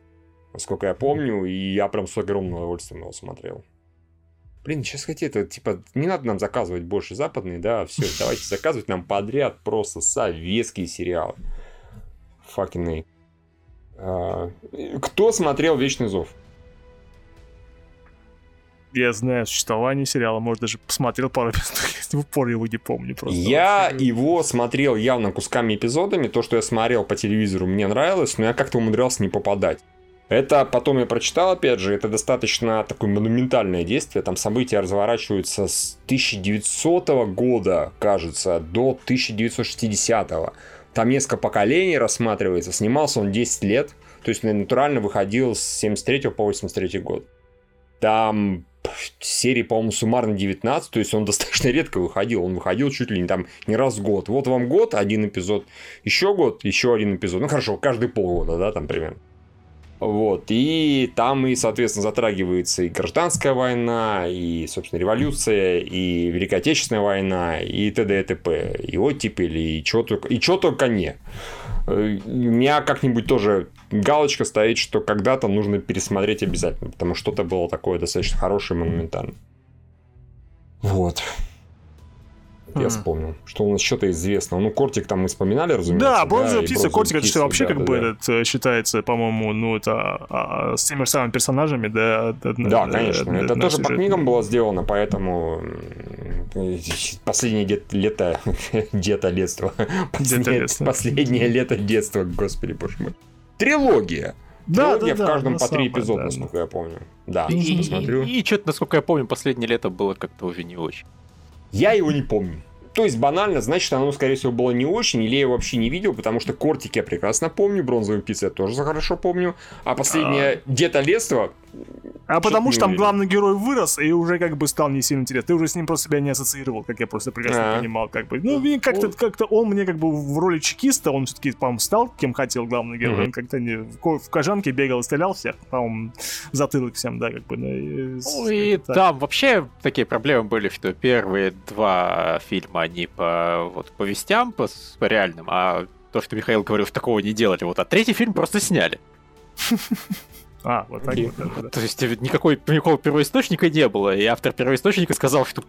насколько я помню, и я прям с огромным удовольствием его смотрел. Блин, сейчас хотите, типа, не надо нам заказывать больше западные, да, все, давайте заказывать нам подряд просто советские сериалы. А, Кто смотрел Вечный зов? Я знаю существование сериала, может, даже посмотрел пару эпизодов, в упор его не помню просто. Я его смотрел явно кусками эпизодами, то, что я смотрел по телевизору, мне нравилось, но я как-то умудрялся не попадать. Это потом я прочитал, опять же, это достаточно такое монументальное действие. Там события разворачиваются с 1900 года, кажется, до 1960. -го. Там несколько поколений рассматривается. Снимался он 10 лет. То есть натурально выходил с 73 по 83 год. Там серии, по-моему, суммарно 19, то есть он достаточно редко выходил. Он выходил чуть ли не там не раз в год. Вот вам год, один эпизод, еще год, еще один эпизод. Ну хорошо, каждый полгода, да, там примерно. Вот, и там и, соответственно, затрагивается и гражданская война, и, собственно, революция, и Великая Отечественная война, и т.д. и т.п., и оттепель, и что только, и что только не. Э, У меня как-нибудь тоже галочка стоит, что когда-то нужно пересмотреть обязательно, потому что что-то было такое достаточно хорошее, монументальное. Вот. Я Хм. вспомнил, что у нас что-то известно. Ну, Кортик там мы вспоминали, разумеется. Да, бронзовая и птица, Кортик, это что вообще да, как да, бы да. этот э, считается, по-моему, ну, это а, а, с теми же самыми персонажами, да? от- Да, э, конечно. от- Это от тоже по книгам было сделано, поэтому последнее дет- лето дето детства. Последнее, детства. последнее лето детства, господи боже мой. Трилогия. Да, Трилогия да, в да, каждом по три эпизода, да, насколько я помню. Да, И, сейчас посмотрю. и, что-то, насколько я помню, последнее лето было как-то уже не очень. Я его не помню. То есть банально, значит, оно, скорее всего, было не очень, или я его вообще не видел, потому что Кортик я прекрасно помню, бронзовую птицу я тоже хорошо помню, а последнее детолетство А потому не что там уверен. главный герой вырос и уже как бы стал не сильно интересен. Ты уже с ним просто себя не ассоциировал, как я просто прекрасно А. понимал. Как бы. Ну, и как-то, как-то он мне как бы в роли чекиста, он все-таки, по-моему, стал кем хотел главный герой. Он как-то не, в, ко- в кожанке бегал и стрелял всех, по-моему, затылок всем, да, как бы. ну, и Ну там вообще такие проблемы были, что первые два фильма, они по вот, повестям, по, с- по реальным, а то, что Михаил говорил, что такого не делали. Вот, а третий фильм просто сняли. А, вот так вот. То есть э, никакой, никакого первоисточника не было, и автор первоисточника сказал, что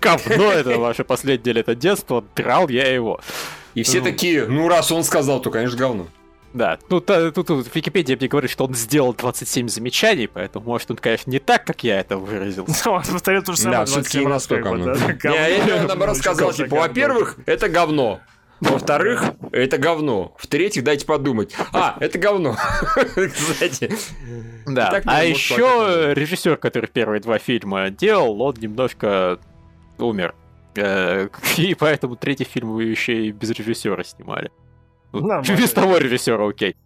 говно это ваше последнее лето детства, драл я его. И все Ну. такие, ну раз он сказал, то, конечно, говно. Да, ну та- тут, тут в Википедии мне говорит, что он сделал 27 замечаний, поэтому, может, он, конечно, не так, как я это выразил. Он повторил то же самое Да, 27 все-таки не раз, как бы, ну. да. Я говно, наоборот сказал, типа, во-первых, это говно. Во-вторых, это говно. В-третьих, дайте подумать. А, это говно. Кстати. Да, а еще режиссер, который первые два фильма делал, он немножко умер. Э, И поэтому третий фильм вы еще и без режиссера снимали. Ну, Нормально. Без того режиссера, окей.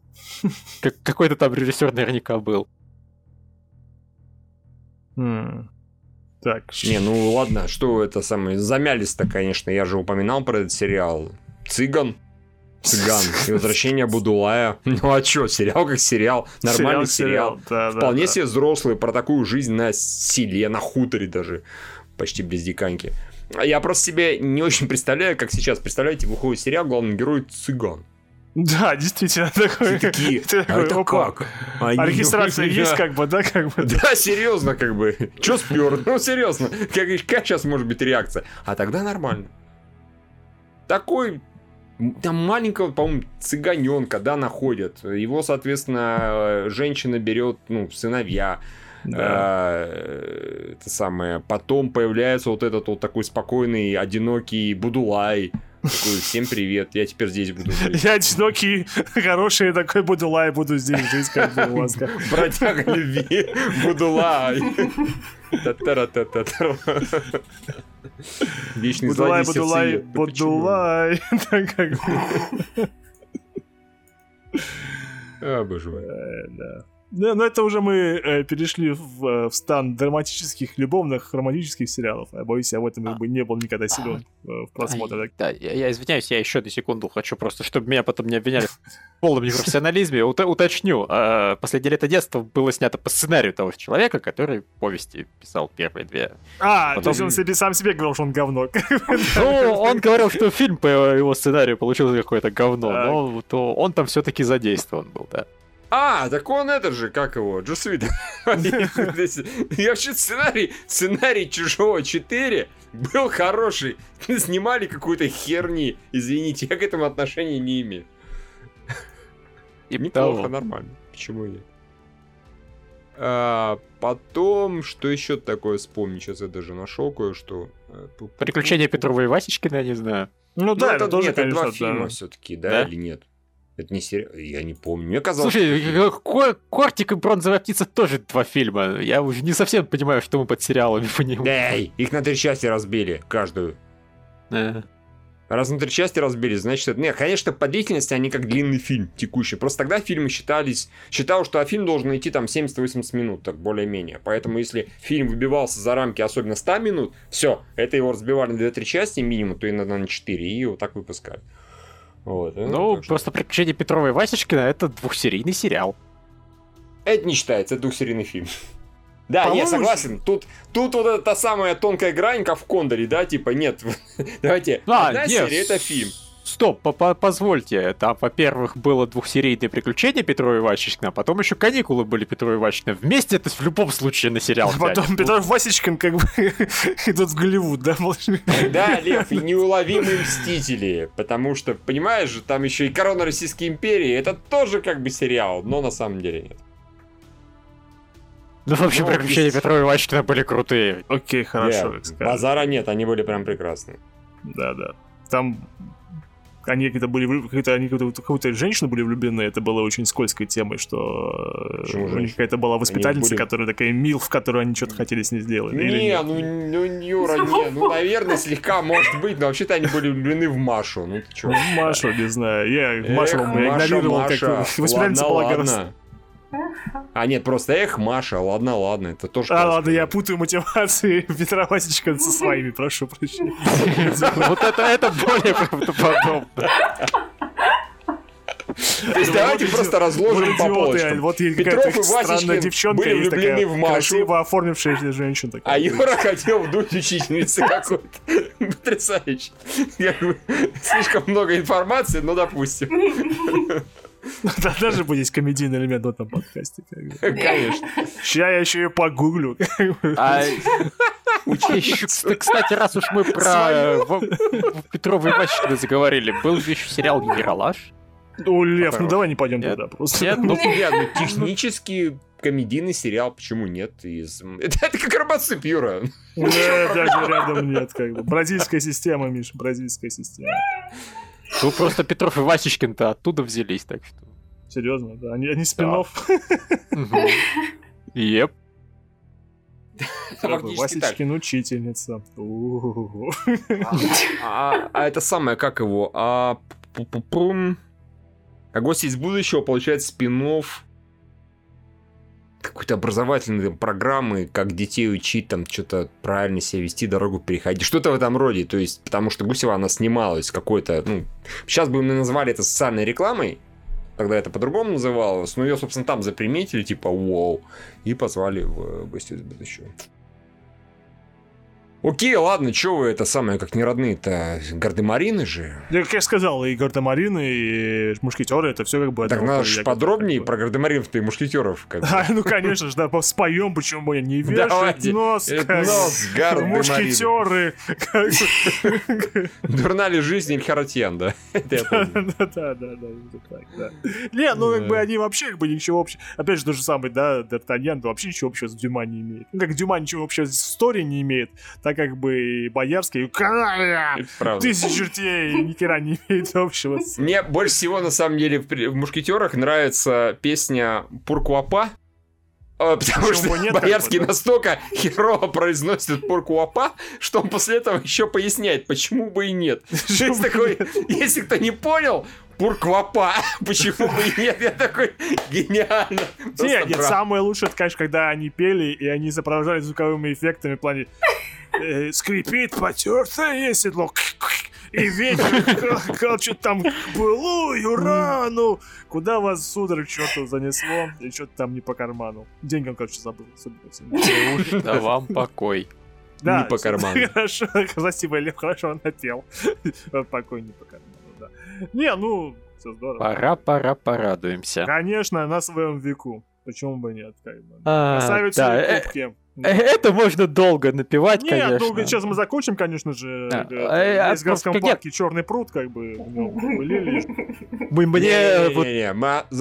Как- Какой-то там режиссер наверняка был. М. Так, Не, ну ладно, что это самое, замялись-то, конечно, я же упоминал про этот сериал. Цыган. Цыган. И возвращение Будулая. Ну а чё, сериал как сериал. Нормальный сериал. да, Вполне да. себе взрослый, про такую жизнь на селе, на хуторе даже. Почти без диканьки. Я просто себе не очень представляю, как сейчас, представляете, выходит сериал, главный герой цыган. Да, действительно, такой... Такие, ты а такой, это опа. как? А регистрация есть, как бы, да, как бы. Да, серьезно, как бы. Че спер? Ну, серьезно. Как, как сейчас может быть реакция? А тогда нормально. Такой там маленького, по-моему, цыганенка, да, находят. Его, соответственно, женщина берет, ну, сыновья. Да. А, Это самое. Потом появляется вот этот вот такой спокойный, одинокий Будулай. Такой, всем привет, я теперь здесь буду жить. Я одинокий, хороший такой буду лай, буду здесь жить, как бы у вас. Бродяга любви, Будулай. Та-та-ра-та-та-та. Вечный Будулай, злодей будулай, будулай. Боже мой. э, да. Да, но это уже мы э, перешли в, э, в стан драматических, любовных, романтических сериалов. Я боюсь, я в этом как бы не был никогда силен э, в просмотре. Ай, Да, я, я извиняюсь, я еще на секунду хочу просто, чтобы меня потом не обвиняли в полном непрофессионализме, уто- уточню. э, «Последнее лето детства» было снято по сценарию того человека, который повести писал первые две. А, Потом- то есть он себе, сам себе говорил, что он говно. Ну, он говорил, что фильм по его сценарию получился какое-то говно, но то он там все-таки задействован был, да. А, так он это же, как его, Джусвит. Я вообще сценарий, сценарий Чужого 4 был хороший. Снимали какую-то херни. Извините, я к этому отношения не имею. И Неплохо, того. нормально. Почему нет? А, потом, что еще такое вспомнить? Сейчас я даже нашел кое-что. Э, Приключения Петрова и Васечкина, я не знаю. Ну Ну, да, это, это тоже, нет, это конечно, два да. фильма все-таки, да, Да? или нет? Это не сериал, я не помню. Мне казалось, Слушай, что- э, Ко- Кортик и Бронзовая птица тоже два фильма. Я уже не совсем понимаю, что мы под сериалами понимаем. Эй, их на три части разбили, каждую. Э, Раз на три части разбились, значит, это... Нет, конечно, по длительности они как длинный фильм текущий. Просто тогда фильмы считались... Считал, что фильм должен идти там 70-80 минут, так более-менее. Поэтому если фильм выбивался за рамки особенно 100 минут, все, это его разбивали на 2-3 части минимум, то иногда на 4, и вот так выпускали. Вот, ну, что... просто «Приключения Петрова и Васечкина» — это двухсерийный сериал. Это не считается, это двухсерийный фильм. Да, я согласен. Тут, тут вот эта та самая тонкая грань, как в Кондоре, да, типа, нет. Давайте, а, одна нет, серия это фильм. Стоп, позвольте. Там, во-первых, было двухсерийное приключение Петрова Иващичкина, а потом еще каникулы были Петрова Иващичкина. Вместе это в любом случае на сериал. А потом Петров Васечкин как бы идут в Голливуд, да? Да, Лев, и неуловимые мстители. Потому что, понимаешь же, там еще и Корона Российской империи. Это тоже как бы сериал, но на самом деле нет. Ну, в общем, ну, приключения Петрова и Вачкина были крутые. Окей, хорошо. Yeah, базара нет, они были прям прекрасные. Да, да. Там они какие-то были, какие-то, они какую-то, какую-то женщину были влюблены, это было очень скользкой темой, что Почему у них какая-то была воспитательница, были... которая такая мил, в которой они что-то хотели с ней сделать. Не, Или ну, ну, Юра, не, ну, наверное, слегка может быть, но вообще-то они были влюблены в Машу, ну ты чё? В Машу, не знаю, я Машу игнорировал, Маша, как воспитательница была гораздо... А нет, просто эх, Маша, ладно, ладно, это тоже... А, ладно, я путаю мотивации Петра Васечка со своими, прошу прощения. Вот это, это более правдоподобно. То есть давайте просто разложим по полочкам. Вот Петров и Васечкин девчонка были влюблены в Машу. Красиво оформившаяся женщина. А Юра хотел в духе учительницы какой-то. Потрясающе. Слишком много информации, но допустим. Да, даже будет есть комедийный элемент в этом подкасте. Конечно. Сейчас я еще и погуглю. А, кстати, раз уж мы про Петрова и Ващина заговорили, был же еще сериал «Ералаш». Ну, Лев, ну давай не пойдем туда просто. Нет, ну, ну технически комедийный сериал, почему нет? Из... Это, это как робоцып, Юра. Нет, даже рядом нет. Как бы. Бразильская система, Миша, бразильская система. Ну, просто Петров и Васечкин-то оттуда взялись, так что... Серьезно, да? Они, они спинов. Еп. Васечкин учительница. А, а это самое, как его? А, а гости из будущего получает спинов какой-то образовательной программы, как детей учить, там, что-то правильно себя вести, дорогу переходить. Что-то в этом роде. То есть, потому что Гусева, она снималась какой-то, ну, сейчас бы мы назвали это социальной рекламой, тогда это по-другому называлось, но ее, собственно, там заприметили, типа, вау, и позвали в гости из будущего. Окей, ладно, что вы это самое, как не родные-то, гардемарины же. Я, как я сказал, и гардемарины, и мушкетеры, это все как бы... Так надо же подробнее про гардемаринов и мушкетеров. Как бы. а, ну, конечно же, да, споем, почему бы не вешать Давайте. нос, как нос мушкетеры. Дурна ли жизнь да? Да, да, да, Не, ну, как бы они вообще, как бы, ничего общего... Опять же, то же самое, да, Д'Артаньян вообще ничего общего с Дюма не имеет. Ну, как Дюма ничего общего с историей не имеет, так как бы Боярский, тысячи чертей ни хера не имеет общего. Мне больше всего, на самом деле, в «Мушкетерах» нравится песня «Пуркуапа», а, Потому Почему что нет, Боярский как бы, да? настолько херово произносит Пуркуапа, что он после этого еще поясняет, почему бы и нет. Есть такой, если кто не понял, Пурквапа. Почему бы и нет? Я такой, гениально. Нет, нет, самое лучшее, это, конечно, когда они пели, и они сопровождали звуковыми эффектами в плане э, скрипит потертое седло, и ветер что-то там былую рану. Куда вас, сударь, что-то занесло, и что-то там не по карману. Деньги он, короче, забыл. Да вам покой. Да, не по карману. Хорошо, спасибо, Лев, хорошо он напел. Покой не по карману. Не, ну, все здорово. Пора, пора, порадуемся. Конечно, на своем веку. Почему бы нет? Как бы. А, Красавицы да. Э, это можно долго напевать, Нет, конечно. Нет, ну сейчас мы закончим, конечно же. Да. Э, в Изгарском а, парке Черный пруд, как бы, мы, мне, вот,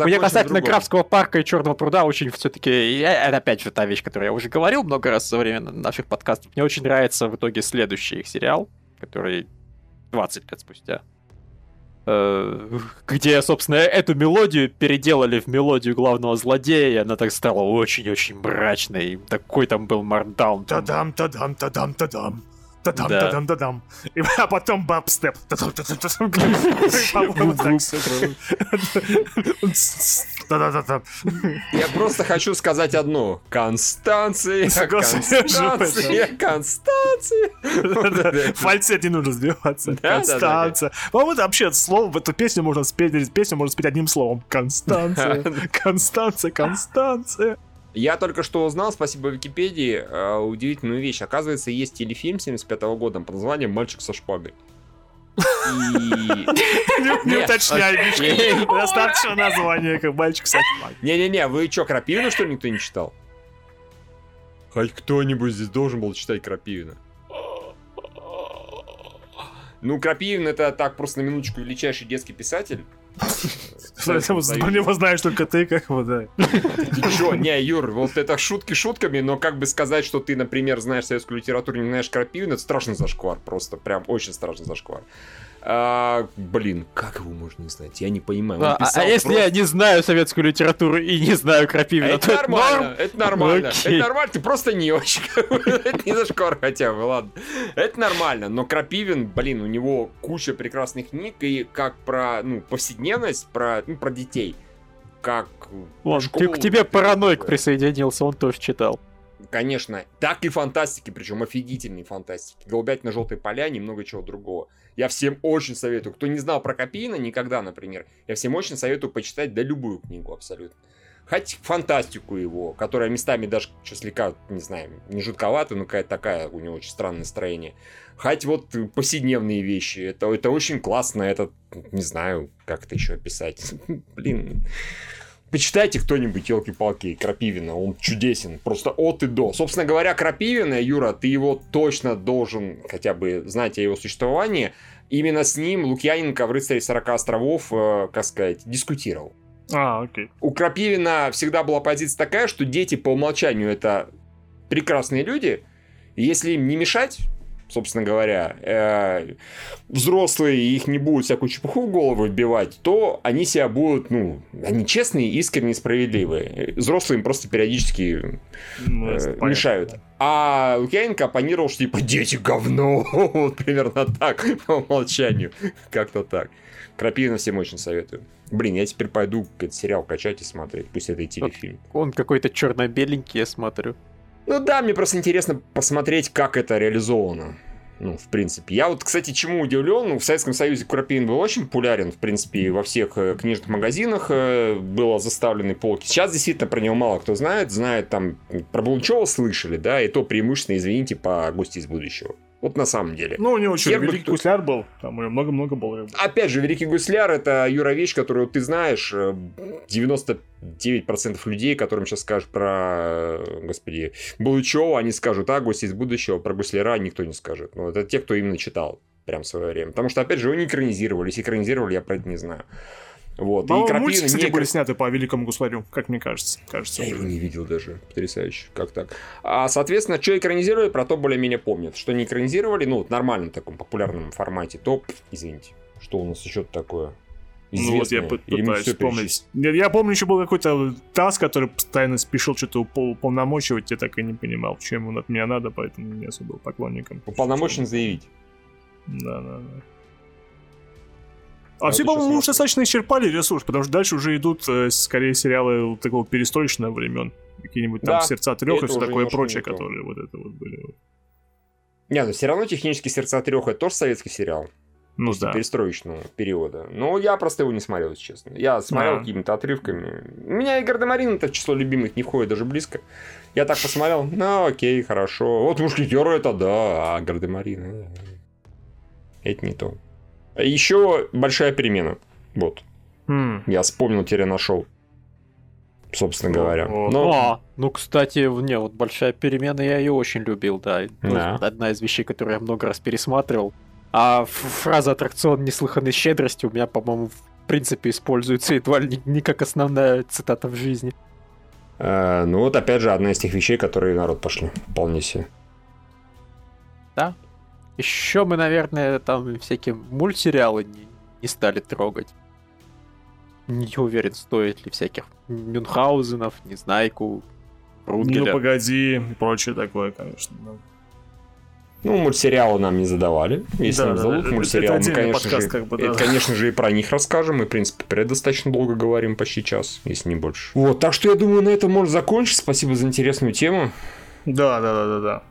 мне касательно Крафского парка и Черного пруда очень все-таки, это опять же та вещь, которую я уже говорил много раз за время наших подкастов. Мне очень нравится в итоге следующий их сериал, который 20 лет спустя Э, где, собственно, эту мелодию переделали в мелодию главного злодея, и она так стала очень-очень мрачной. Такой там был мардаун. Тадам, тадам, тадам, тадам. Тадам, Да. тадам, тадам. И, а потом бабстеп. Да-да-да-да. Я просто хочу сказать одно. Констанция, Констанция, Констанция. Фальцет не нужно сбиваться. Констанция. По-моему, это вообще слово, в эту песню можно спеть, песню можно спеть одним словом. Констанция. Констанция, Констанция. Я только что узнал, спасибо Википедии, э, удивительную вещь. Оказывается, есть телефильм 75 года под названием «Мальчик со шпагой». Не уточняй, Мишка. Достаточно названия, как мальчик с. Не-не-не, вы что, Крапивина, что ли, никто не читал? Хоть кто-нибудь здесь должен был читать Крапивина. Ну, Крапивин это так, просто на минуточку, величайший детский писатель. Про него знаешь только ты, как его, да. Чё? Не, Юр, вот это шутки шутками, но как бы сказать, что ты, например, знаешь советскую литературу, не знаешь Крапивина, это страшный зашквар, просто прям очень страшный зашквар. А, блин, как его можно не знать? Я не понимаю. Он А, а если просто- я не знаю советскую литературу и не знаю Крапивина, то это нормально, норм? это нормально, Окей. это нормально, ты просто не очень, это не зашквар хотя бы, ладно. Это нормально, но Крапивин, блин, у него куча прекрасных книг, и как про, ну, повседневность, про, ну, про детей, как... Вон, школу, ты- к тебе параноик присоединился, он тоже читал. Конечно, так и фантастики, причем офигительные фантастики. Голубятина желтые поля, немного чего другого. Я всем очень советую. Кто не знал про Копейна никогда, например, я всем очень советую почитать, да любую книгу абсолютно. Хоть фантастику его, которая местами даже что слегка, не знаю, не жутковата, но какая-то такая, у него очень странное настроение. Хоть вот повседневные вещи, это, это очень классно, это, не знаю, как это еще описать. Блин, Почитайте кто-нибудь, елки-палки, Крапивина, он чудесен, просто от и до. Собственно говоря, Крапивина, Юра, ты его точно должен хотя бы знать о его существовании. Именно с ним Лукьяненко в «Рыцаре 40 островов», э, как сказать, дискутировал. А, окей. У Крапивина всегда была позиция такая, что дети по умолчанию это прекрасные люди, и если им не мешать, собственно говоря, э, взрослые их не будут всякую чепуху в голову вбивать, то они себя будут, ну, они честные, искренние, справедливые. Взрослые им просто периодически Ну, э, понятно, мешают. да. А Лукьяненко оппонировал, что типа дети говно. Вот примерно так, по умолчанию. Как-то так. Крапивина всем очень советую. Блин, я теперь пойду этот сериал качать и смотреть. Пусть это и телефильм. Он какой-то черно-беленький, я смотрю. Ну да, мне просто интересно посмотреть, как это реализовано. Ну, в принципе. Я вот, кстати, чему удивлен, ну, в Советском Союзе Крапивин был очень популярен, в принципе, во всех э, книжных магазинах э, было заставлены полки. Сейчас действительно про него мало кто знает. Знает там, про Булычева слышали, да, и то преимущественно, извините, по гости из будущего. Вот на самом деле. Ну, у него что, Всех великий кто- гусляр был, там у него много-много было. Опять же, Великий Гусляр это Юра вещь, которую ты знаешь. э, 99% людей, которым сейчас скажут про, э, господи, Булычева, они скажут, а, гости из будущего, про Гусляра никто не скажет. Ну, это те, кто именно читал прям в свое время. Потому что, опять же, его не экранизировали. Если экранизировали, я про это не знаю. Вот. По-моему, Крапивина мультики, кстати, не были сняты по великому гусарю, как мне кажется. Кажется. я его не видел даже. Потрясающе. Как так? А, соответственно, что экранизировали, про то более-менее помнят. Что не экранизировали, ну, в нормальном таком популярном формате, то, извините, что у нас еще такое Ну вот я пытаюсь вспомнить. Нет, Я помню, еще был какой-то таз, который постоянно спешил что-то упол- уполномочивать, я так и не понимал, чем ему от меня надо, поэтому не особо был поклонником. Уполномочен заявить. Да, да, да. А все, по-моему, уже достаточно исчерпали ресурс, потому что дальше уже идут э, скорее сериалы такого перестроечного времен. Какие-нибудь там Да, сердца трех и все такое прочее, которые вот это вот были. Не, ну все равно технически сердца трех это тоже советский сериал. Ну да. перестроечного периода. Но я просто его не смотрел, если честно. Я смотрел Да. какими-то отрывками. У меня и Гардемарин это в число любимых не входит даже близко. Я так посмотрел, ну окей, хорошо. Вот мушкетеры это да, а Гардемарин... Это не то. Еще большая перемена. Вот. М. Я вспомнил, теперь нашел. Собственно говоря. Вот. Но- А, ну, кстати, не, вот большая перемена, я ее очень любил, да. Тоже Да. Одна из вещей, которую я много раз пересматривал. А фраза аттракцион неслыханной щедрости у меня, по-моему, в принципе, используется едва ли не, как основная цитата в жизни. Э, ну вот опять же одна из тех вещей, которые народ пошли. Вполне себе. Еще мы, наверное, там всякие мультсериалы не, не стали трогать. Не уверен, стоит ли всяких Мюнхгаузенов, Незнайку, Ну Рунгеля. погоди, и прочее такое, конечно. да. Ну, мультсериалы нам не задавали. Если Да, нам да, зовут это- мультсериалы, это мы, конечно, подкаст, же, как бы, да. это, конечно же, и про них расскажем. Мы, в принципе, про это достаточно долго говорим, почти час, если не больше. Вот, так что я думаю, на этом можно закончить. Спасибо за интересную тему. Да, да, да, да, да.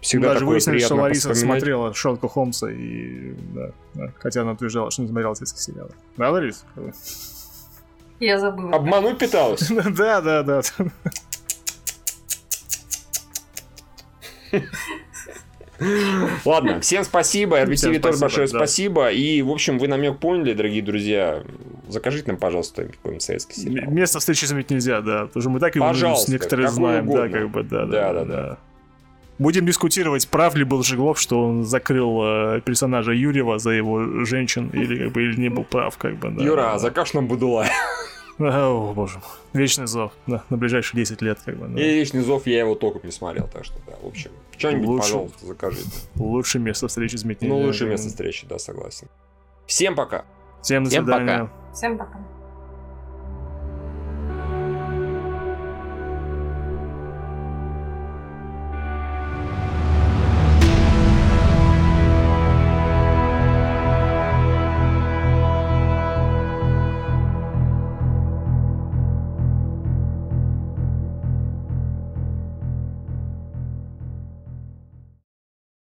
Всегда Даже такое выяснилось, что Лариса смотрела Шерлока Холмса и... Да, да. Хотя она утверждала, что не смотрела сельские сериалы. Да, Ларис? Я забыла. Обмануть пыталась? Да, да, да. Ладно, всем спасибо. RBTV Всем тоже большое да. спасибо. И, в общем, вы намек поняли, дорогие друзья. Закажите нам, пожалуйста, какой-нибудь советский сериал. Место встречи заметить нельзя, да. Потому что мы так его Пожалуйста, некоторые знаем, да, как бы, да, Да, да, да, да. Будем дискутировать, прав ли был Жиглов, что он закрыл э, персонажа Юрьева за его женщин, или как бы или не был прав, как бы, да. Юра, а закажешь нам Будула. О, боже мой. Вечный зов, да, на ближайшие 10 лет, как бы, да. И Вечный зов я его только не смотрел, так что, да, в общем, что-нибудь, Лучше. пожалуйста, закажите. Лучшее место встречи заметить Ну, лучшее место встречи, да, согласен. Всем пока. Всем до Всем пока. свидания. Всем пока.